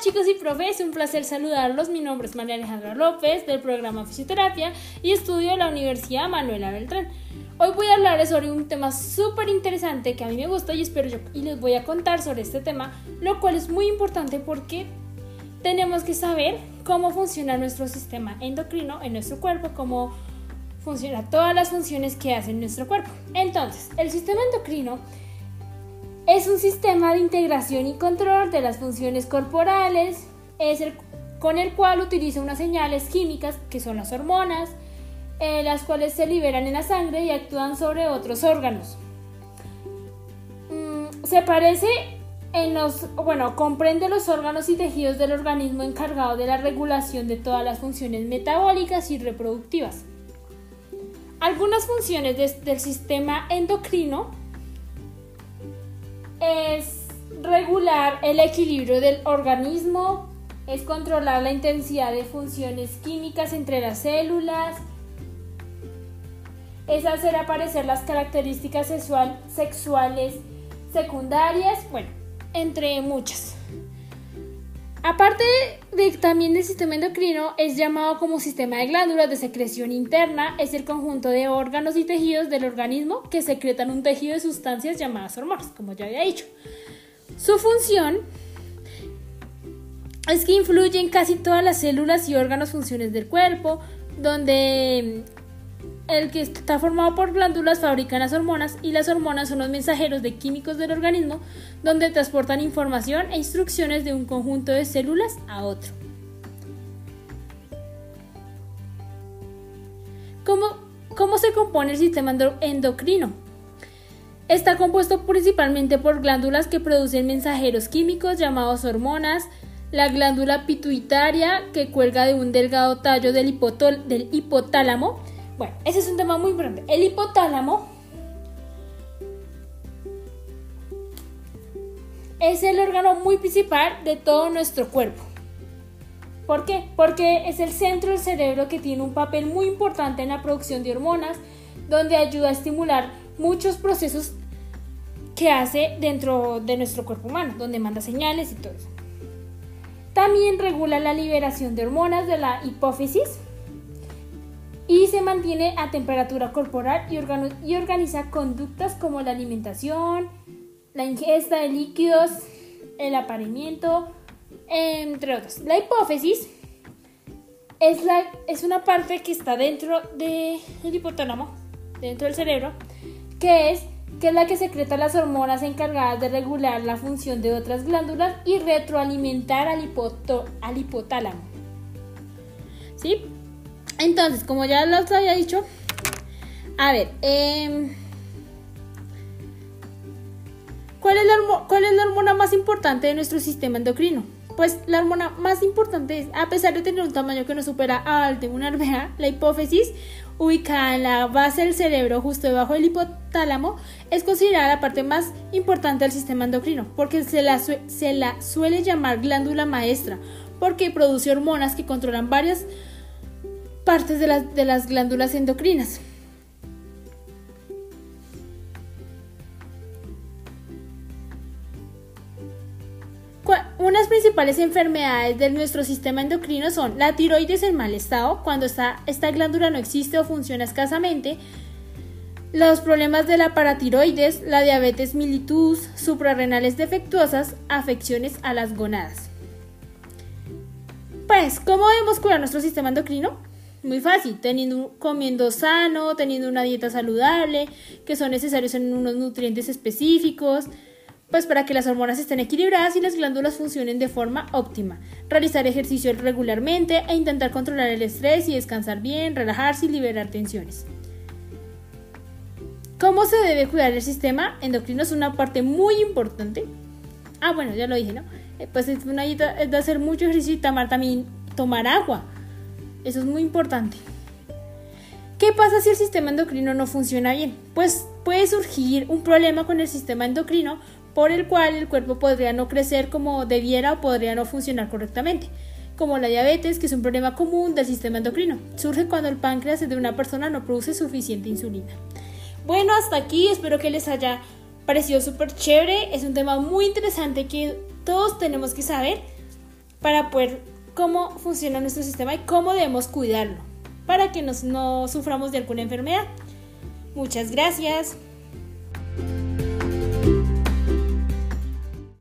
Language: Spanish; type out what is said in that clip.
chicos y profes, un placer saludarlos. Mi nombre es María Alejandra López del programa Fisioterapia y estudio en la Universidad Manuela Beltrán. Hoy voy a hablarles sobre un tema súper interesante que a mí me gusta y espero yo y les voy a contar sobre este tema, lo cual es muy importante porque tenemos que saber cómo funciona nuestro sistema endocrino en nuestro cuerpo, cómo funciona todas las funciones que hace nuestro cuerpo. Entonces, el sistema endocrino es un sistema de integración y control de las funciones corporales, con el cual utiliza unas señales químicas que son las hormonas, eh, las cuales se liberan en la sangre y actúan sobre otros órganos. Mm, se parece en los, bueno, comprende los órganos y tejidos del organismo encargado de la regulación de todas las funciones metabólicas y reproductivas. Algunas funciones del sistema endocrino es regular el equilibrio del organismo, es controlar la intensidad de funciones químicas entre las células, es hacer aparecer las características sexuales secundarias, bueno, entre muchas. Aparte de también del sistema endocrino, es llamado como sistema de glándulas de secreción interna, es el conjunto de órganos y tejidos del organismo que secretan un tejido de sustancias llamadas hormonas, como ya había dicho. Su función es que influye en casi todas las células y órganos funciones del cuerpo, donde el que está formado por glándulas fabrican las hormonas y las hormonas son los mensajeros de químicos del organismo donde transportan información e instrucciones de un conjunto de células a otro. ¿Cómo, cómo se compone el sistema endocrino? Está compuesto principalmente por glándulas que producen mensajeros químicos llamados hormonas, la glándula pituitaria que cuelga de un delgado tallo del, del hipotálamo, bueno, ese es un tema muy importante. El hipotálamo es el órgano muy principal de todo nuestro cuerpo. ¿Por qué? Porque es el centro del cerebro que tiene un papel muy importante en la producción de hormonas, donde ayuda a estimular muchos procesos que hace dentro de nuestro cuerpo humano, donde manda señales y todo eso. También regula la liberación de hormonas de la hipófisis, y se mantiene a temperatura corporal y, organiza conductas como la alimentación, la ingesta de líquidos, el apareamiento, entre otros. La hipófisis es, una parte que está dentro del hipotálamo, dentro del cerebro, que es, que es la que secreta las hormonas encargadas de regular la función de otras glándulas y retroalimentar al, al hipotálamo. ¿Sí? Entonces, como ya los había dicho, a ver, em, ¿cuál, es la, ¿cuál es la hormona más importante de nuestro sistema endocrino? Pues la hormona más importante es, a pesar de tener un tamaño que no supera al de una arveja, la hipófisis, ubicada en la base del cerebro justo debajo del hipotálamo, es considerada la parte más importante del sistema endocrino, porque se la suele llamar glándula maestra, porque produce hormonas que controlan varias partes de las, de las glándulas endocrinas. Unas principales enfermedades de nuestro sistema endocrino son la tiroides en mal estado, cuando esta, esta glándula no existe o funciona escasamente, los problemas de la paratiroides, la diabetes mellitus, suprarrenales defectuosas, afecciones a las gonadas. Pues, ¿cómo debemos curar nuestro sistema endocrino? Muy fácil, teniendo, comiendo sano, teniendo una dieta saludable, que son necesarios en unos nutrientes específicos, pues para que las hormonas estén equilibradas y las glándulas funcionen de forma óptima. Realizar ejercicio regularmente e intentar controlar el estrés y descansar bien, relajarse y liberar tensiones. ¿Cómo se debe cuidar el sistema endocrino? Es una parte muy importante. Ah, bueno, ya lo dije, ¿no? Eh, pues es una dieta es de hacer mucho ejercicio y tomar también tomar agua. Eso es muy importante. ¿Qué pasa si el sistema endocrino no funciona bien? Pues puede surgir un problema con el sistema endocrino por el cual el cuerpo podría no crecer como debiera o podría no funcionar correctamente, como la diabetes, que es un problema común del sistema endocrino. Surge cuando el páncreas de una persona no produce suficiente insulina. Bueno, hasta aquí, espero que les haya parecido súper chévere. Es un tema muy interesante que todos tenemos que saber para poder cómo funciona nuestro sistema y cómo debemos cuidarlo para que nos, no suframos de alguna enfermedad. Muchas gracias.